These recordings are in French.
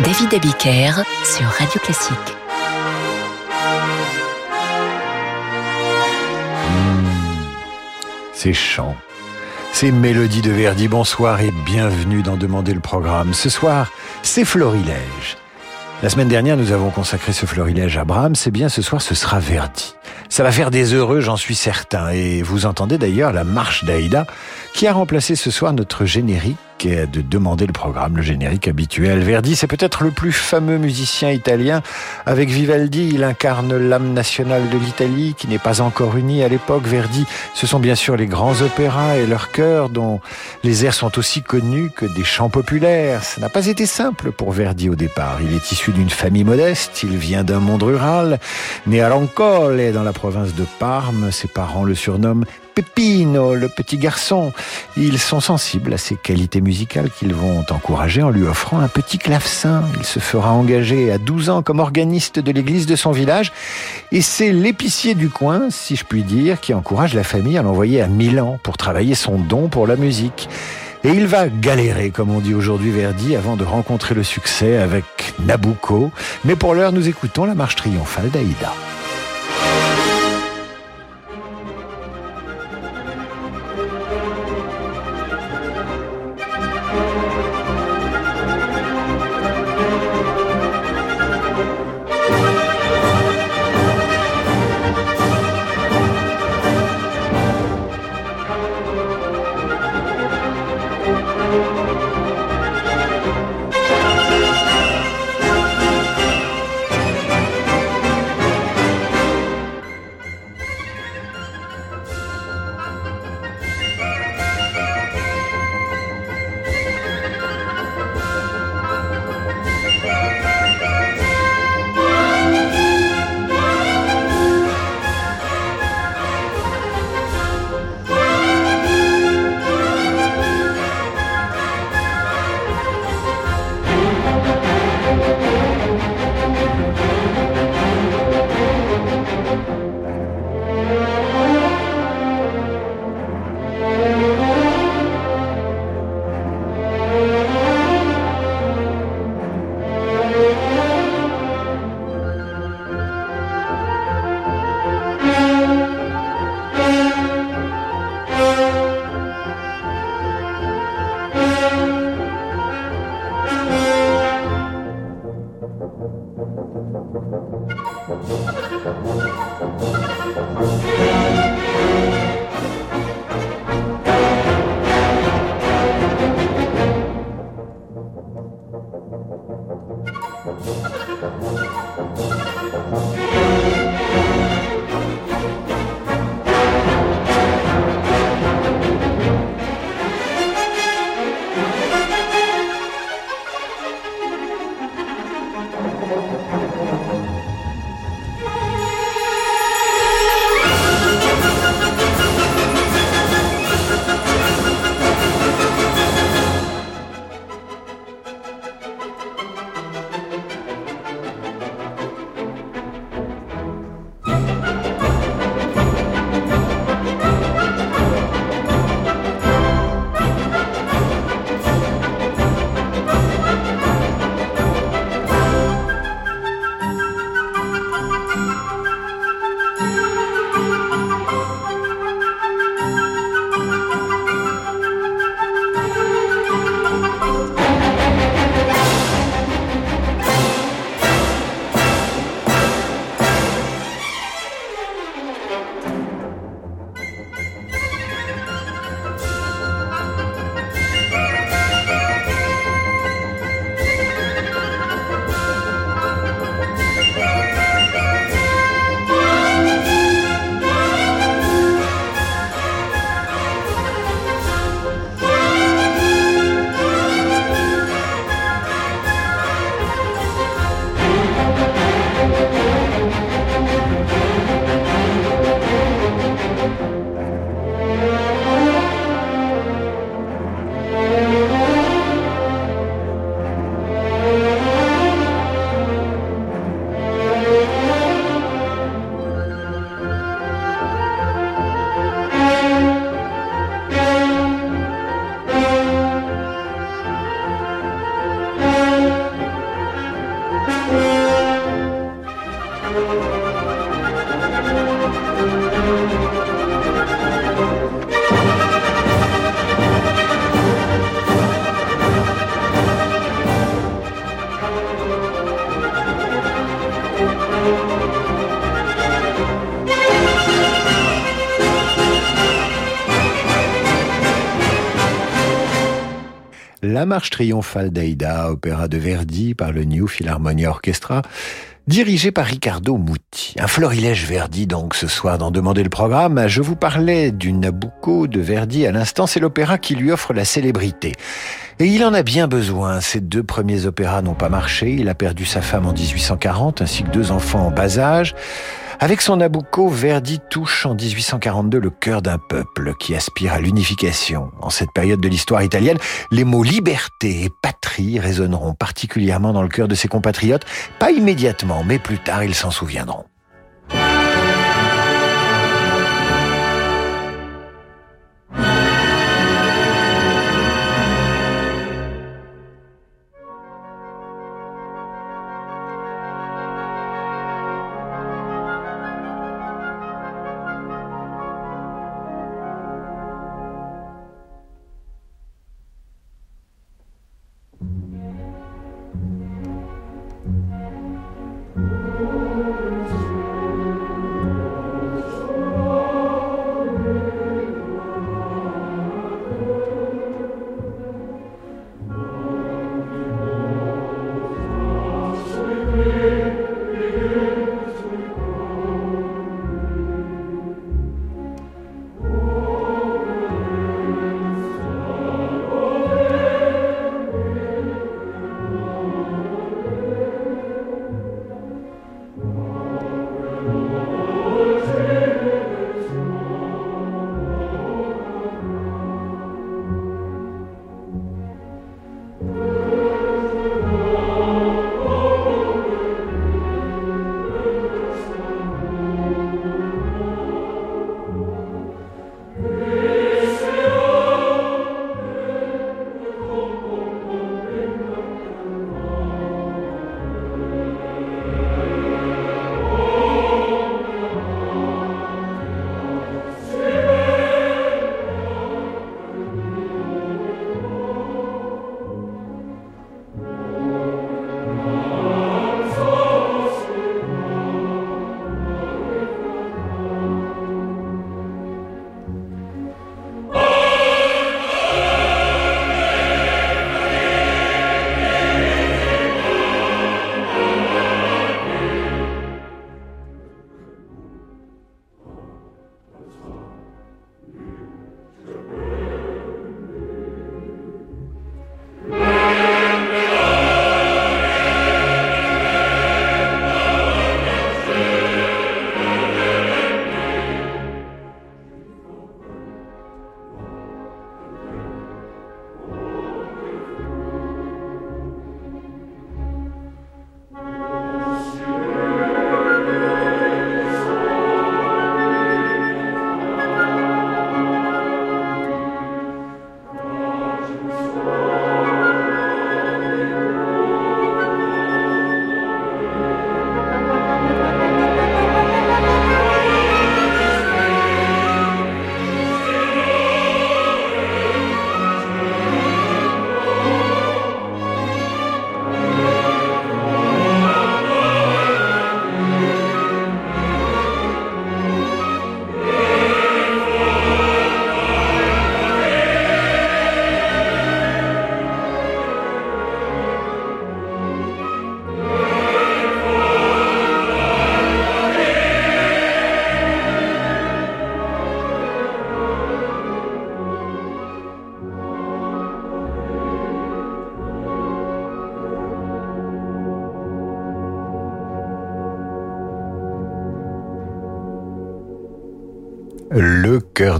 David Abiker sur Radio Classique. Ces chants, ces mélodies de Verdi, bonsoir et bienvenue dans Demander le programme. Ce soir, c'est Florilège. La semaine dernière, nous avons consacré ce florilège à Brahms. C'est bien ce soir, ce sera Verdi. Ça va faire des heureux, j'en suis certain. Et vous entendez d'ailleurs la marche d'Aïda, qui a remplacé ce soir notre générique de demander le programme, le générique habituel. Verdi, c'est peut-être le plus fameux musicien italien. Avec Vivaldi, il incarne l'âme nationale de l'Italie, qui n'est pas encore unie à l'époque. Verdi, ce sont bien sûr les grands opéras et leurs chœurs, dont les airs sont aussi connus que des chants populaires. Ça n'a pas été simple pour Verdi au départ. Il est issu d'une famille modeste, il vient d'un monde rural, né à Lancole, dans la province de Parme. Ses parents le surnomment Pepino, le petit garçon. Ils sont sensibles à ses qualités musicales qu'ils vont encourager en lui offrant un petit clavecin. Il se fera engager à 12 ans comme organiste de l'église de son village. Et c'est l'épicier du coin, si je puis dire, qui encourage la famille à l'envoyer à Milan pour travailler son don pour la musique. Et il va galérer, comme on dit aujourd'hui Verdi, avant de rencontrer le succès avec Nabucco. Mais pour l'heure, nous écoutons la marche triomphale d'Aïda. Marche triomphale d'Aïda, opéra de Verdi par le New Philharmonia Orchestra, dirigé par Riccardo Muti. Un florilège Verdi donc ce soir dans Demander le programme. Je vous parlais du Nabucco de Verdi à l'instant, c'est l'opéra qui lui offre la célébrité. Et il en a bien besoin. Ses deux premiers opéras n'ont pas marché. Il a perdu sa femme en 1840 ainsi que deux enfants en bas âge. Avec son Nabucco, Verdi touche en 1842 le cœur d'un peuple qui aspire à l'unification. En cette période de l'histoire italienne, les mots liberté et patrie résonneront particulièrement dans le cœur de ses compatriotes, pas immédiatement, mais plus tard ils s'en souviendront.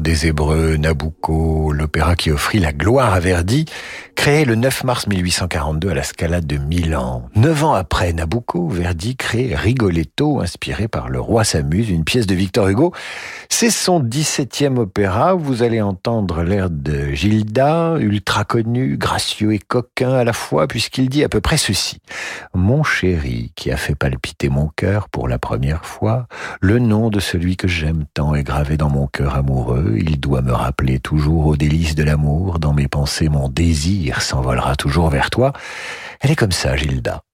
Des Hébreux, Nabucco, l'opéra qui offrit la gloire à Verdi, créé le 9 mars 1842 à la Scala de Milan. Neuf ans après Nabucco, Verdi crée Rigoletto, inspiré par Le Roi s'amuse, une pièce de Victor Hugo. C'est son 17e opéra. Vous allez entendre l'air de Gilda, ultra connu, gracieux et coquin à la fois, puisqu'il dit à peu près ceci. Mon chéri, qui a fait palpiter mon cœur pour la première fois, le nom de celui que j'aime tant est gravé dans mon cœur amoureux. Il doit me rappeler toujours aux délices de l'amour. Dans mes pensées, mon désir s'envolera toujours vers toi. Elle est comme ça, Gilda.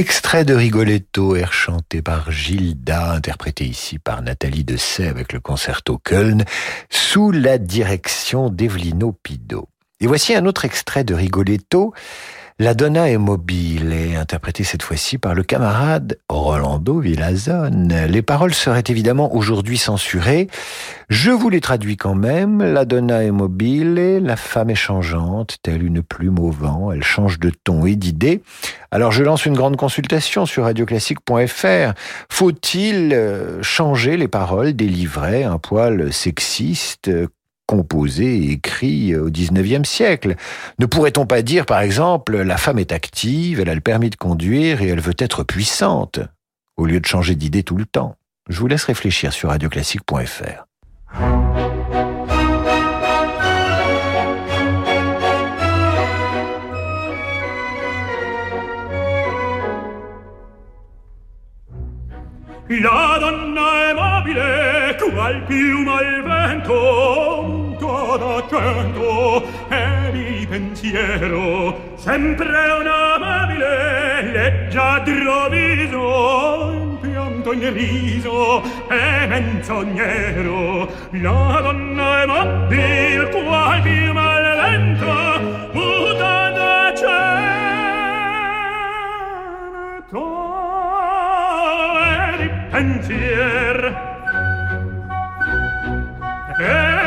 Extrait de Rigoletto, air chanté par Gilda, interprété ici par Nathalie Dessay avec le concerto Köln, sous la direction d'Evelino Pido. Et voici un autre extrait de Rigoletto, la Donna est mobile et interprétée cette fois-ci par le camarade Rolando Villazone. Les paroles seraient évidemment aujourd'hui censurées. Je vous les traduis quand même. La Donna est mobile, la femme est changeante, telle une plume au vent. Elle change de ton et d'idée. Alors je lance une grande consultation sur radioclassique.fr. Faut-il euh, changer les paroles des livrets un poil sexiste composé et écrit au XIXe siècle. Ne pourrait-on pas dire, par exemple, la femme est active, elle a le permis de conduire et elle veut être puissante, au lieu de changer d'idée tout le temps? Je vous laisse réfléchir sur radioclassique.fr. La donna è mobile, vento, d'argento e di pensiero sempre un amabile leggiadro viso impianto in riso e menzognero la donna è mobil qual più malevento muta da cento e di pensiero. e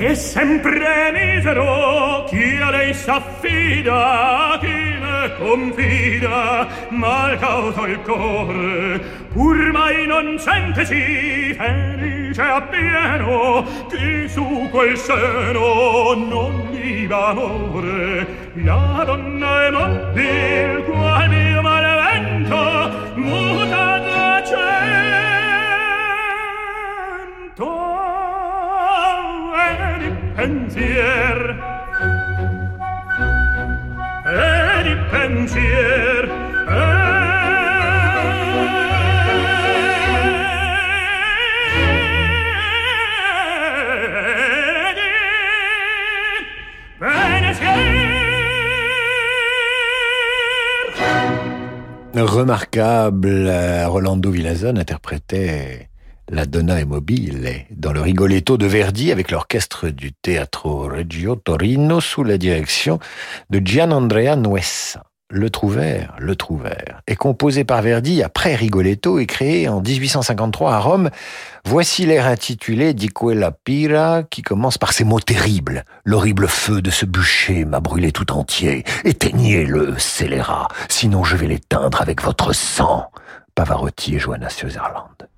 E sempre misero chi a lei s'affida, chi confida mal cauto il core. Pur mai non sente si felice appieno chi su quel seno non viva amore. La donna è mobile qual mio malvento muta da cento e di pensier. Remarquable, Rolando Villazone interprétait la Donna est mobile dans le Rigoletto de Verdi avec l'orchestre du Teatro Reggio Torino sous la direction de Gianandrea Nuessa. Le Trouvert, le Trouvert, est composé par Verdi après Rigoletto et créé en 1853 à Rome. Voici l'air intitulé Di quella pira qui commence par ces mots terribles. L'horrible feu de ce bûcher m'a brûlé tout entier. Éteignez-le, scélérat, sinon je vais l'éteindre avec votre sang. Pavarotti et Johanna Sutherland.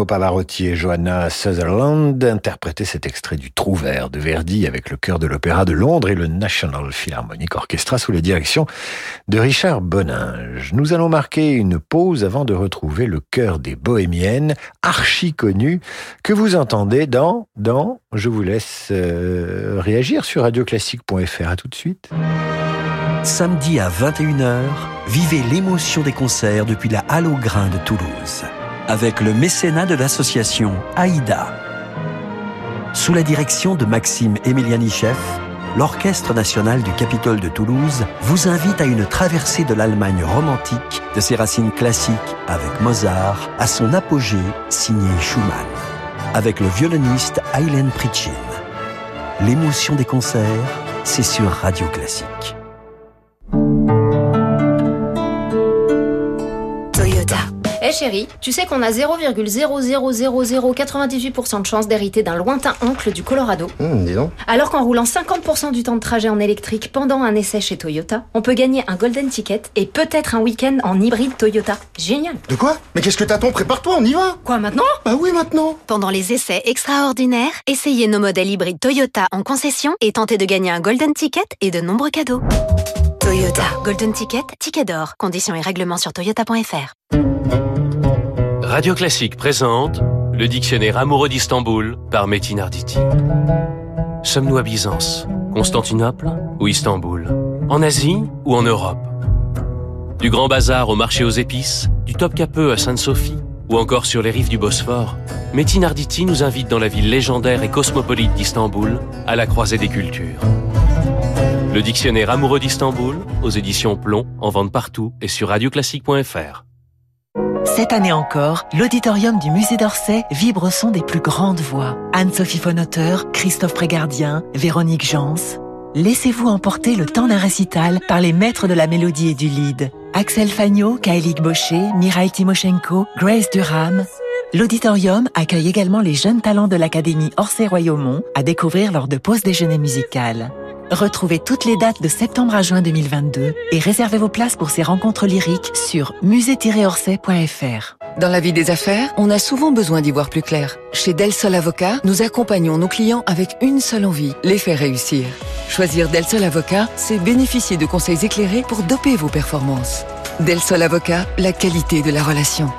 Pavarotti et Joanna Sutherland interprétaient cet extrait du Trouvert de Verdi avec le chœur de l'Opéra de Londres et le National Philharmonic Orchestra sous la direction de Richard Boninge. Nous allons marquer une pause avant de retrouver le chœur des Bohémiennes, archi connu, que vous entendez dans, dans, je vous laisse euh, réagir sur radioclassique.fr. À tout de suite. Samedi à 21h, vivez l'émotion des concerts depuis la Halle au Grain de Toulouse avec le mécénat de l'association AIDA. Sous la direction de Maxime Emilianichev, l'Orchestre national du Capitole de Toulouse vous invite à une traversée de l'Allemagne romantique, de ses racines classiques avec Mozart à son apogée signé Schumann, avec le violoniste Eileen Pritchin. L'émotion des concerts, c'est sur Radio Classique. Chérie, tu sais qu'on a 0,00098% de chance d'hériter d'un lointain oncle du Colorado. Hum, dis donc. Alors qu'en roulant 50% du temps de trajet en électrique pendant un essai chez Toyota, on peut gagner un golden ticket et peut-être un week-end en hybride Toyota. Génial. De quoi? Mais qu'est-ce que t'attends? Prépare-toi, on y va Quoi maintenant? Bah oui, maintenant Pendant les essais extraordinaires, essayez nos modèles hybrides Toyota en concession et tentez de gagner un golden ticket et de nombreux cadeaux. Toyota. Golden Ticket, ticket d'or. Conditions et règlements sur toyota.fr. Radio Classique présente le dictionnaire amoureux d'Istanbul par Metin Arditi. Sommes-nous à Byzance, Constantinople ou Istanbul? En Asie ou en Europe? Du Grand Bazar au marché aux épices, du Top Capeux à Sainte-Sophie ou encore sur les rives du Bosphore, Metin Arditi nous invite dans la ville légendaire et cosmopolite d'Istanbul, à la croisée des cultures. Le dictionnaire amoureux d'Istanbul, aux éditions Plomb, en vente partout et sur radioclassique.fr. Cette année encore, l'auditorium du musée d'Orsay vibre au son des plus grandes voix. Anne-Sophie Fonauteur, Christophe Prégardien, Véronique Jans. Laissez-vous emporter le temps d'un récital par les maîtres de la mélodie et du lead. Axel Fagnot, Kaelik Baucher, Mirail Timoshenko, Grace Durham. L'auditorium accueille également les jeunes talents de l'Académie Orsay-Royaumont à découvrir lors de pause déjeuner musicale. Retrouvez toutes les dates de septembre à juin 2022 et réservez vos places pour ces rencontres lyriques sur musée-orsay.fr. Dans la vie des affaires, on a souvent besoin d'y voir plus clair. Chez Del Sol Avocat, nous accompagnons nos clients avec une seule envie, les faire réussir. Choisir Del Sol Avocat, c'est bénéficier de conseils éclairés pour doper vos performances. Del Sol Avocat, la qualité de la relation.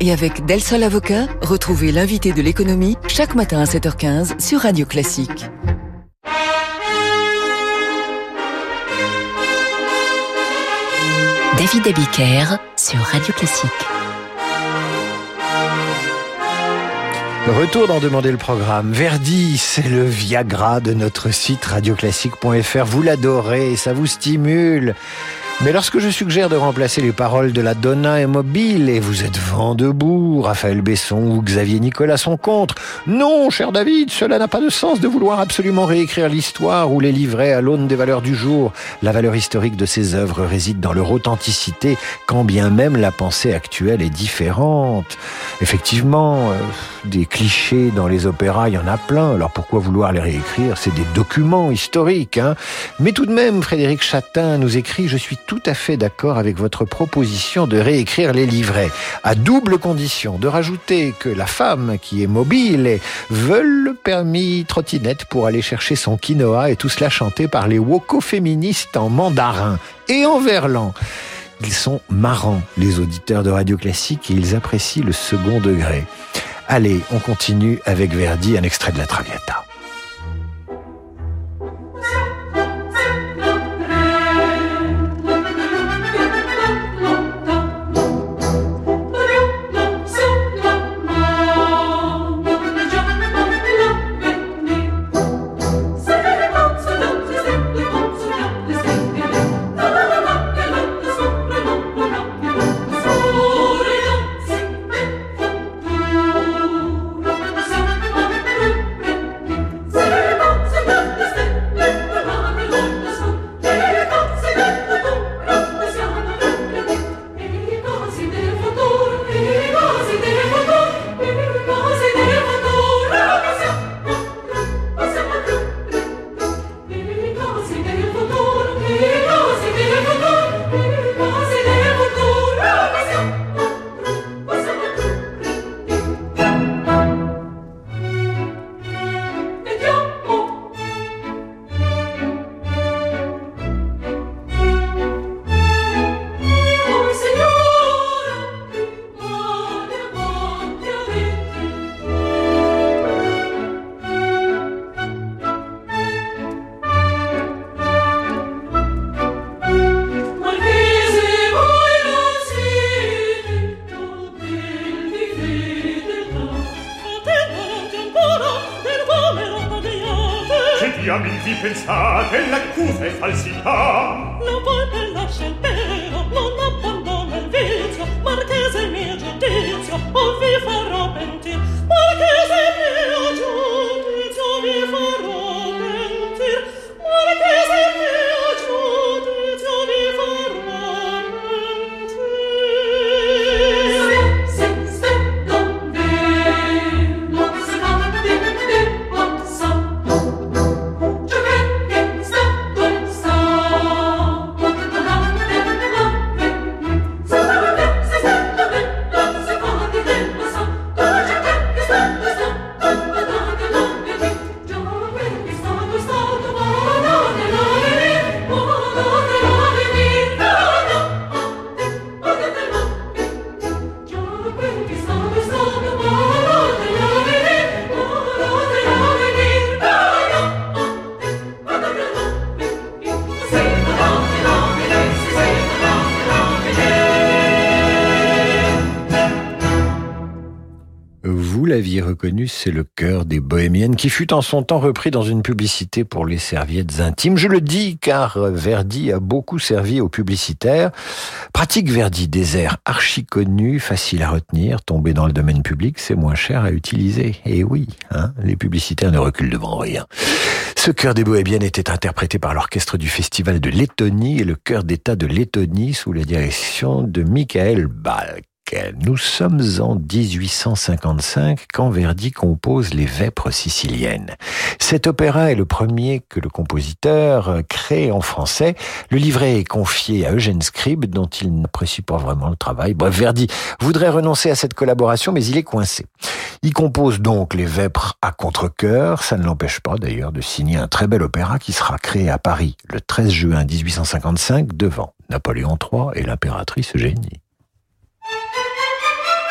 Et avec Del Sol Avocat, retrouvez l'invité de l'économie chaque matin à 7h15 sur Radio Classique. David Abiker sur Radio Classique. Retour d'en demander le programme. Verdi, c'est le Viagra de notre site radioclassique.fr. Vous l'adorez, ça vous stimule. Mais lorsque je suggère de remplacer les paroles de la Donna et Mobile, et vous êtes vent debout, Raphaël Besson ou Xavier Nicolas sont contre. Non, cher David, cela n'a pas de sens de vouloir absolument réécrire l'histoire ou les livrer à l'aune des valeurs du jour. La valeur historique de ces œuvres réside dans leur authenticité, quand bien même la pensée actuelle est différente. Effectivement, euh, des clichés dans les opéras, il y en a plein. Alors pourquoi vouloir les réécrire? C'est des documents historiques. Hein Mais tout de même, Frédéric Chatin nous écrit « Je suis à fait d'accord avec votre proposition de réécrire les livrets, à double condition de rajouter que la femme qui est mobile veut le permis trottinette pour aller chercher son quinoa et tout cela chanté par les woko féministes en mandarin et en verlan. Ils sont marrants, les auditeurs de Radio Classique, et ils apprécient le second degré. Allez, on continue avec Verdi, un extrait de la Traviata. C'est le cœur des bohémiennes qui fut en son temps repris dans une publicité pour les serviettes intimes. Je le dis car Verdi a beaucoup servi aux publicitaires. Pratique Verdi, des airs archi connus, faciles à retenir, tombés dans le domaine public, c'est moins cher à utiliser. Et oui, hein, les publicitaires ne reculent devant rien. Ce chœur des bohémiennes était interprété par l'orchestre du Festival de Lettonie et le chœur d'État de Lettonie sous la direction de Michael Balk. Nous sommes en 1855 quand Verdi compose Les Vêpres siciliennes. Cet opéra est le premier que le compositeur crée en français. Le livret est confié à Eugène Scribe dont il n'apprécie pas vraiment le travail. Bref, Verdi voudrait renoncer à cette collaboration mais il est coincé. Il compose donc Les Vêpres à contre-cœur. Ça ne l'empêche pas d'ailleurs de signer un très bel opéra qui sera créé à Paris le 13 juin 1855 devant Napoléon III et l'impératrice Eugénie.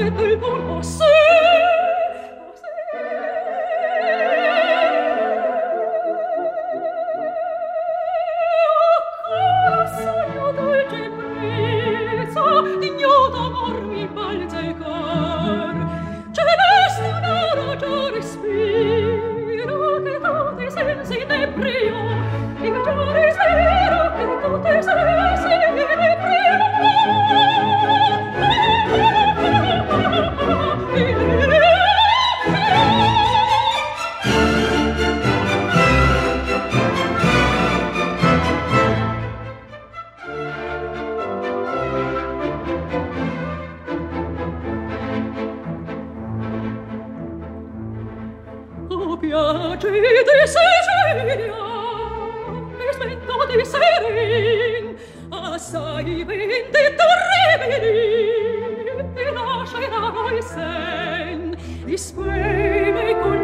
Peuples bon, bon sang piacete Sicilia e smetto di serin assai venti torribili e lascerai sen di speme con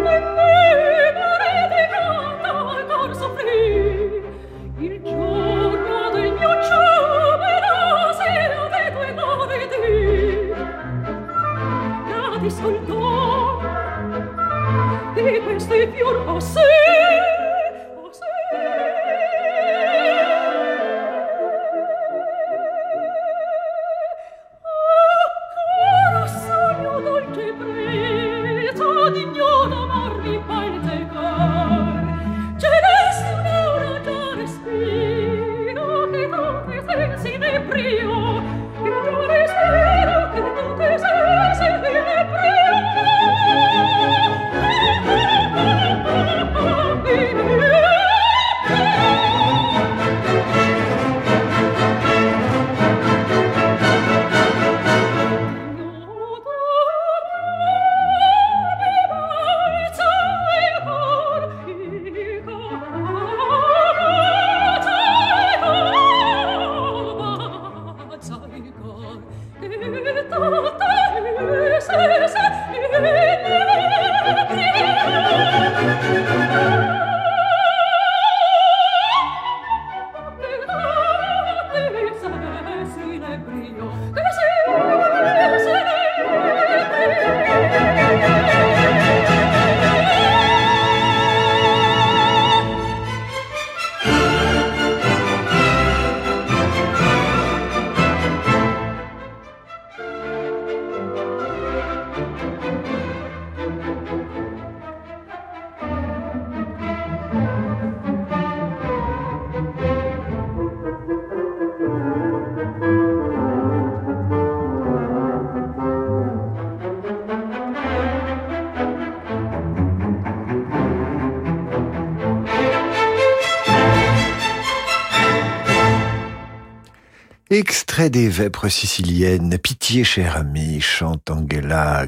Des Vêpres siciliennes, Pitié cher ami, chante Angela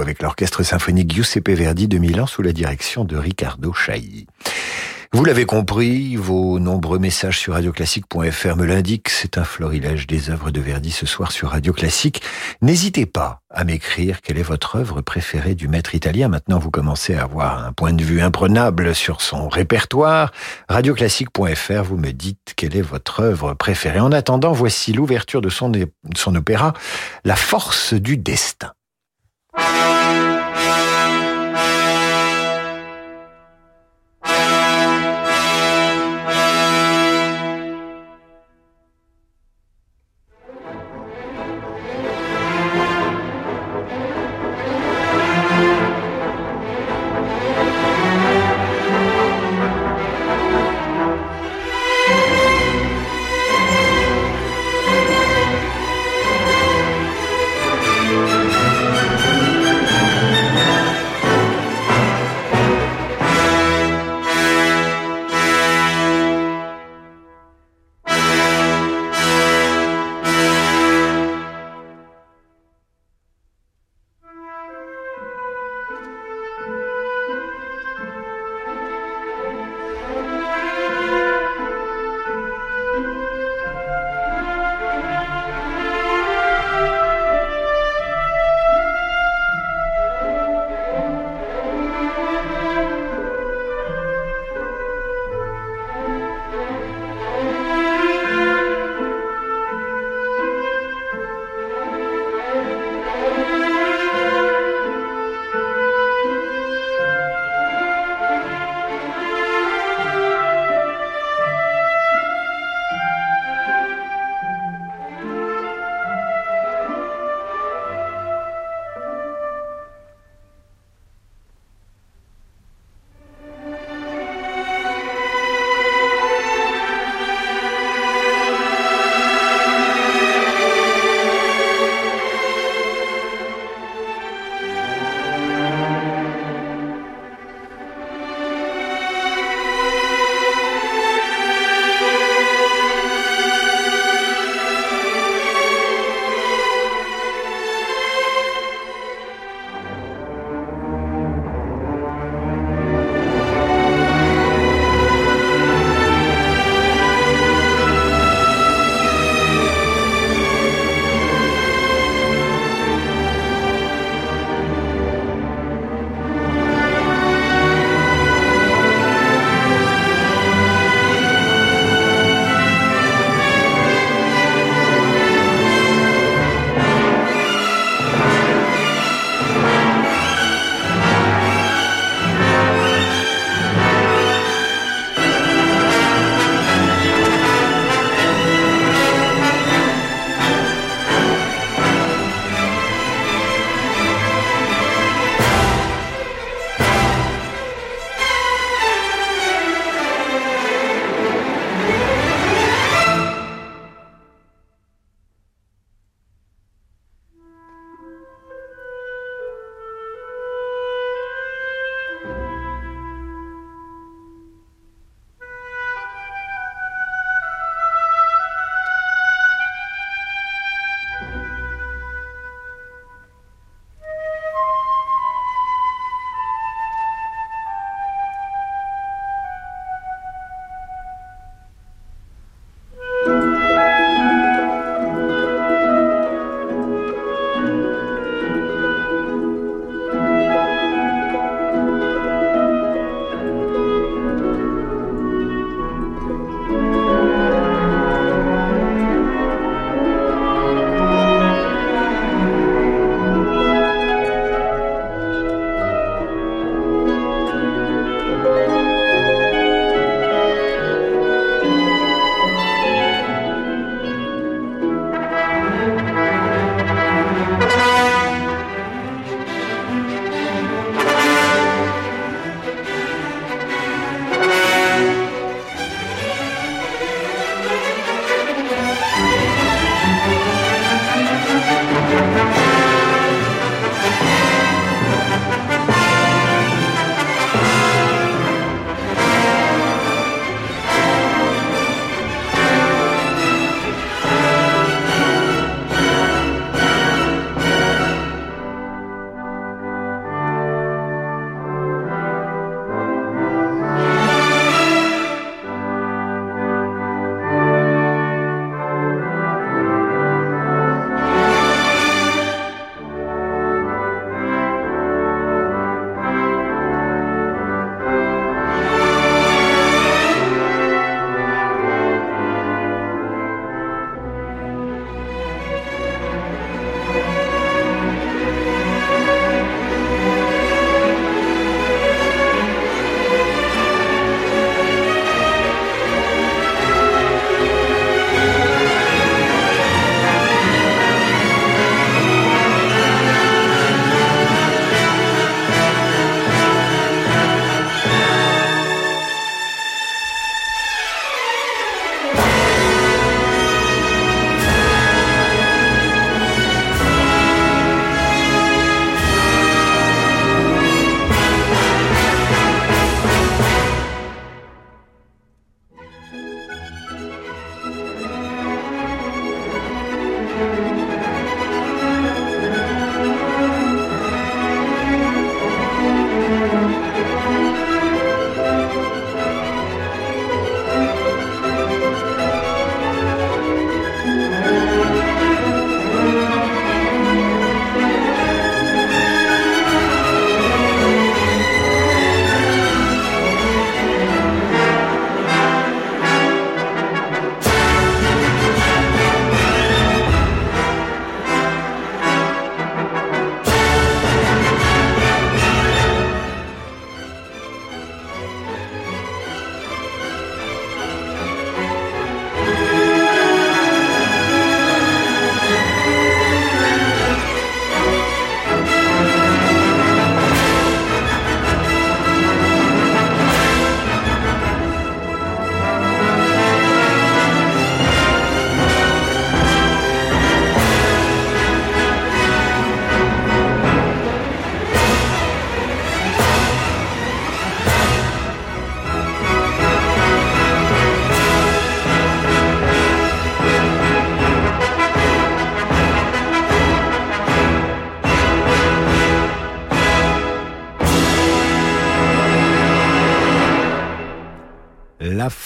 avec l'orchestre symphonique Giuseppe Verdi de Milan sous la direction de Riccardo Chailly. Vous l'avez compris, vos nombreux messages sur radioclassique.fr me l'indiquent, c'est un florilège des œuvres de Verdi ce soir sur Radio Classique. N'hésitez pas à m'écrire quelle est votre œuvre préférée du maître italien. Maintenant, vous commencez à avoir un point de vue imprenable sur son répertoire. Radioclassique.fr, vous me dites quelle est votre œuvre préférée. En attendant, voici l'ouverture de son, de son opéra, La force du destin.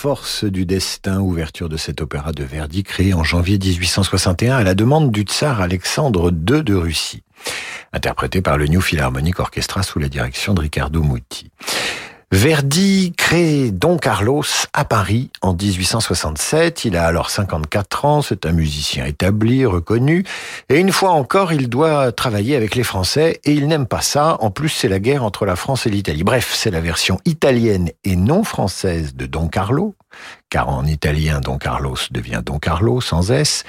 Force du destin, ouverture de cet opéra de Verdi créé en janvier 1861 à la demande du tsar Alexandre II de Russie, interprété par le New Philharmonic Orchestra sous la direction de Riccardo Muti. Verdi crée Don Carlos à Paris en 1867. Il a alors 54 ans, c'est un musicien établi, reconnu, et une fois encore, il doit travailler avec les Français, et il n'aime pas ça. En plus, c'est la guerre entre la France et l'Italie. Bref, c'est la version italienne et non française de Don Carlo, car en italien, Don Carlos devient Don Carlo sans S.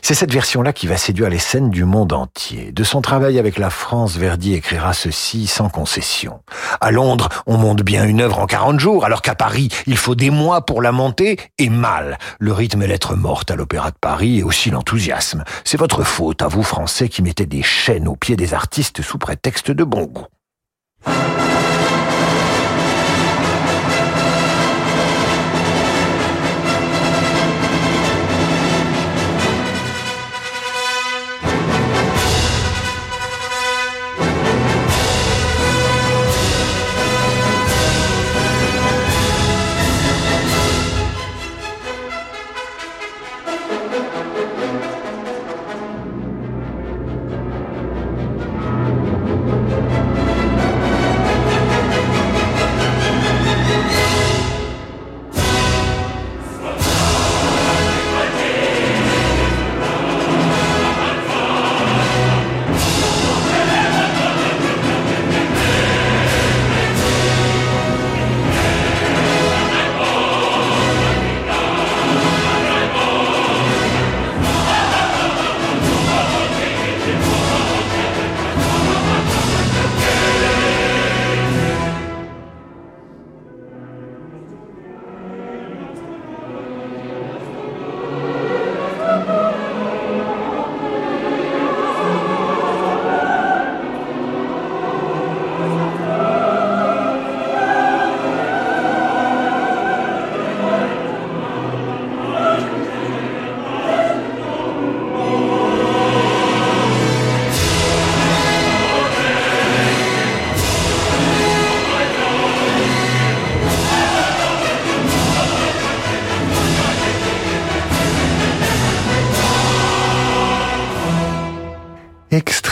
C'est cette version-là qui va séduire les scènes du monde entier. De son travail avec la France, Verdi écrira ceci sans concession. À Londres, on monte bien une œuvre en 40 jours, alors qu'à Paris, il faut des mois pour la monter, et mal. Le rythme est lettre morte à l'Opéra de Paris et aussi l'enthousiasme. C'est votre faute, à vous Français qui mettez des chaînes aux pieds des artistes sous prétexte de bon goût.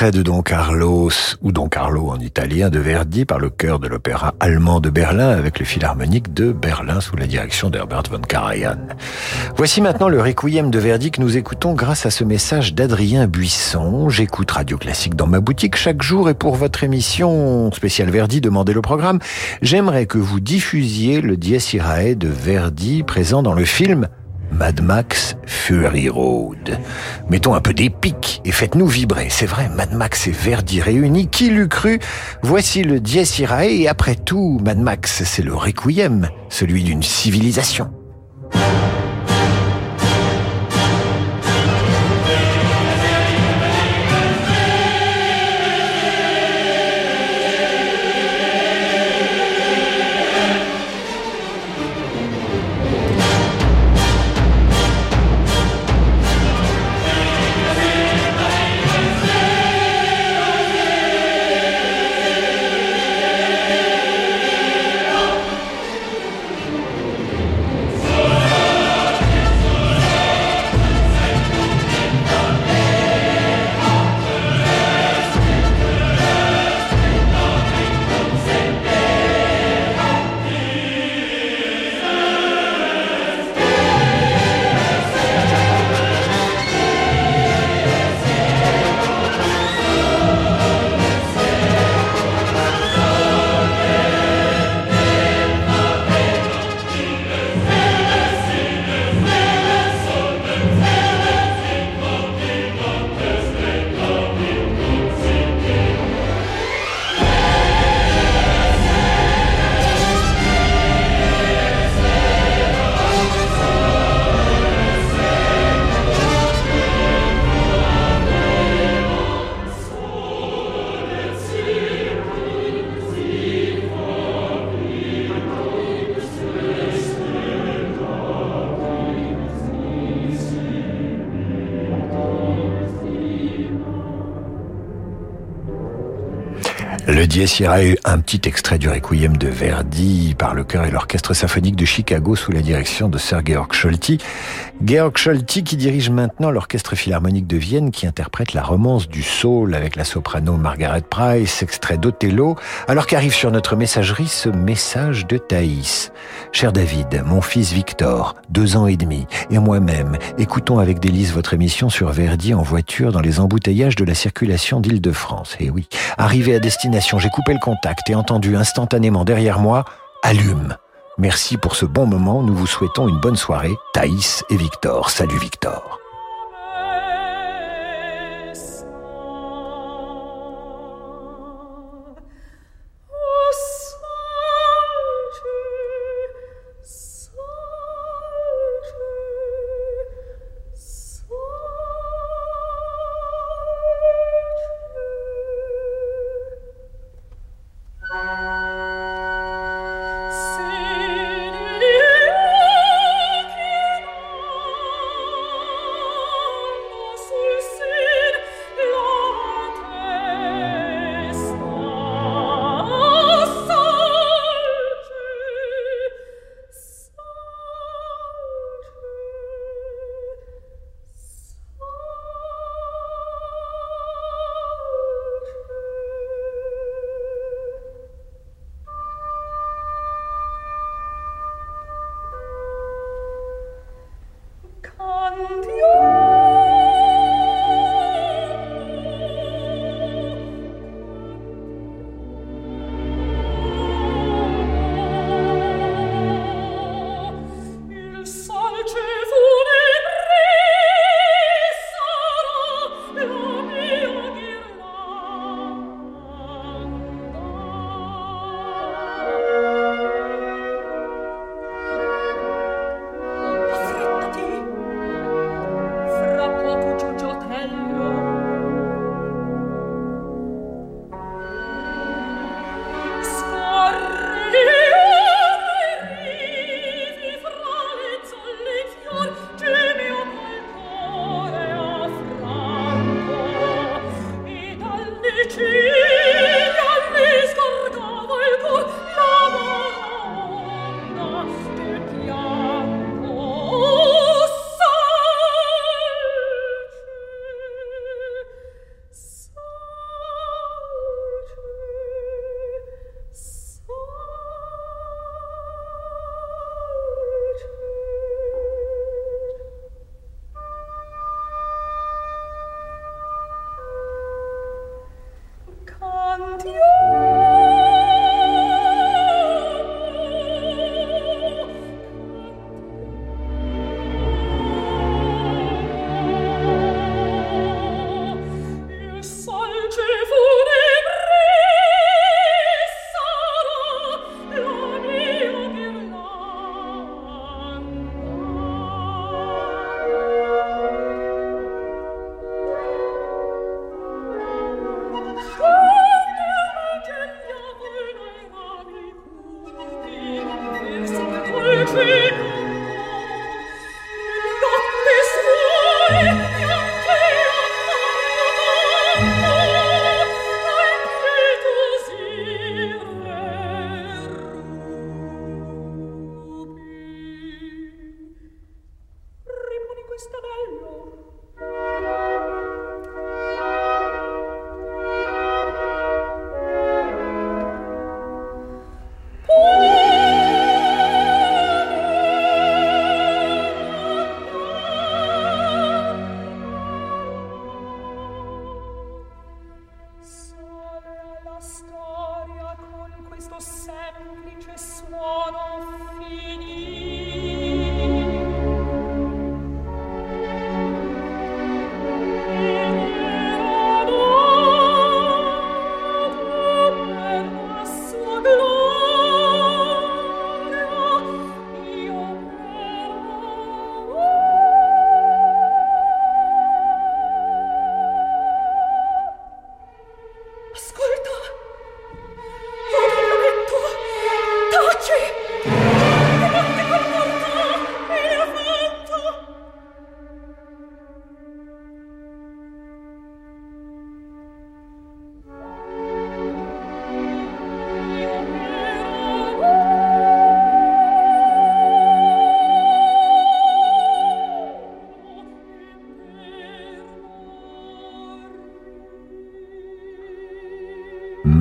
Extrait de Don Carlos, ou Don Carlo en italien, de Verdi par le chœur de l'opéra allemand de Berlin avec le philharmonique de Berlin sous la direction d'Herbert von Karajan. Voici maintenant le requiem de Verdi que nous écoutons grâce à ce message d'Adrien Buisson. J'écoute Radio Classique dans ma boutique chaque jour et pour votre émission spéciale Verdi, demandez le programme, j'aimerais que vous diffusiez le Dies Irae de Verdi présent dans le film Mad Max Fury Road. Mettons un peu d'épique et faites-nous vibrer. C'est vrai, Mad Max et Verdi réunis, qui l'eût cru? Voici le Dies Irae et après tout, Mad Max, c'est le requiem, celui d'une civilisation. Un petit extrait du Requiem de Verdi par le chœur et l'orchestre symphonique de Chicago sous la direction de Sir Georg Scholti. Georg Scholti qui dirige maintenant l'orchestre philharmonique de Vienne qui interprète la romance du Saul avec la soprano Margaret Price, extrait d'Othello, alors qu'arrive sur notre messagerie ce message de Thaïs. Cher David, mon fils Victor, deux ans et demi, et moi-même, écoutons avec délice votre émission sur Verdi en voiture dans les embouteillages de la circulation d'Île-de-France. Et oui, arrivé à destination j'ai coupé le contact et entendu instantanément derrière moi Allume. Merci pour ce bon moment. Nous vous souhaitons une bonne soirée. Thaïs et Victor. Salut Victor.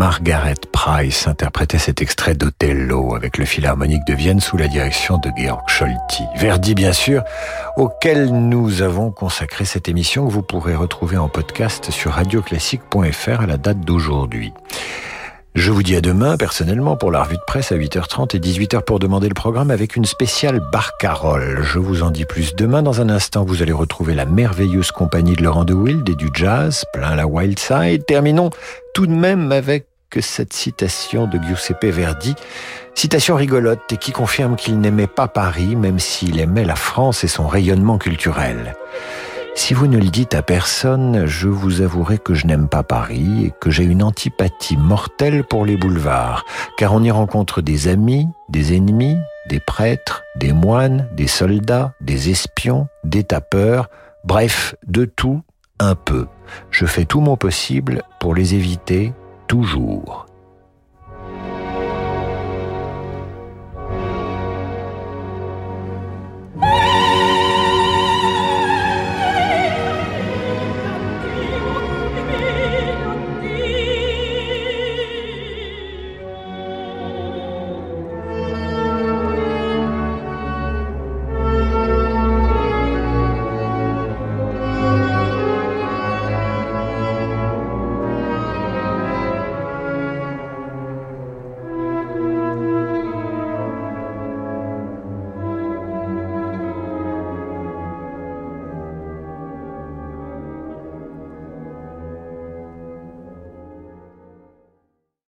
Margaret Price interprétait cet extrait d'Othello avec le Philharmonique de Vienne sous la direction de Georg Scholti. Verdi, bien sûr, auquel nous avons consacré cette émission que vous pourrez retrouver en podcast sur radioclassique.fr à la date d'aujourd'hui. Je vous dis à demain, personnellement, pour la revue de presse à 8h30 et 18h pour demander le programme avec une spéciale barcarolle. Je vous en dis plus demain. Dans un instant, vous allez retrouver la merveilleuse compagnie de Laurent de Wild et du jazz, plein la wild side. Terminons tout de même avec cette citation de Giuseppe Verdi. Citation rigolote et qui confirme qu'il n'aimait pas Paris, même s'il aimait la France et son rayonnement culturel. Si vous ne le dites à personne, je vous avouerai que je n'aime pas Paris et que j'ai une antipathie mortelle pour les boulevards, car on y rencontre des amis, des ennemis, des prêtres, des moines, des soldats, des espions, des tapeurs, bref, de tout un peu. Je fais tout mon possible pour les éviter toujours.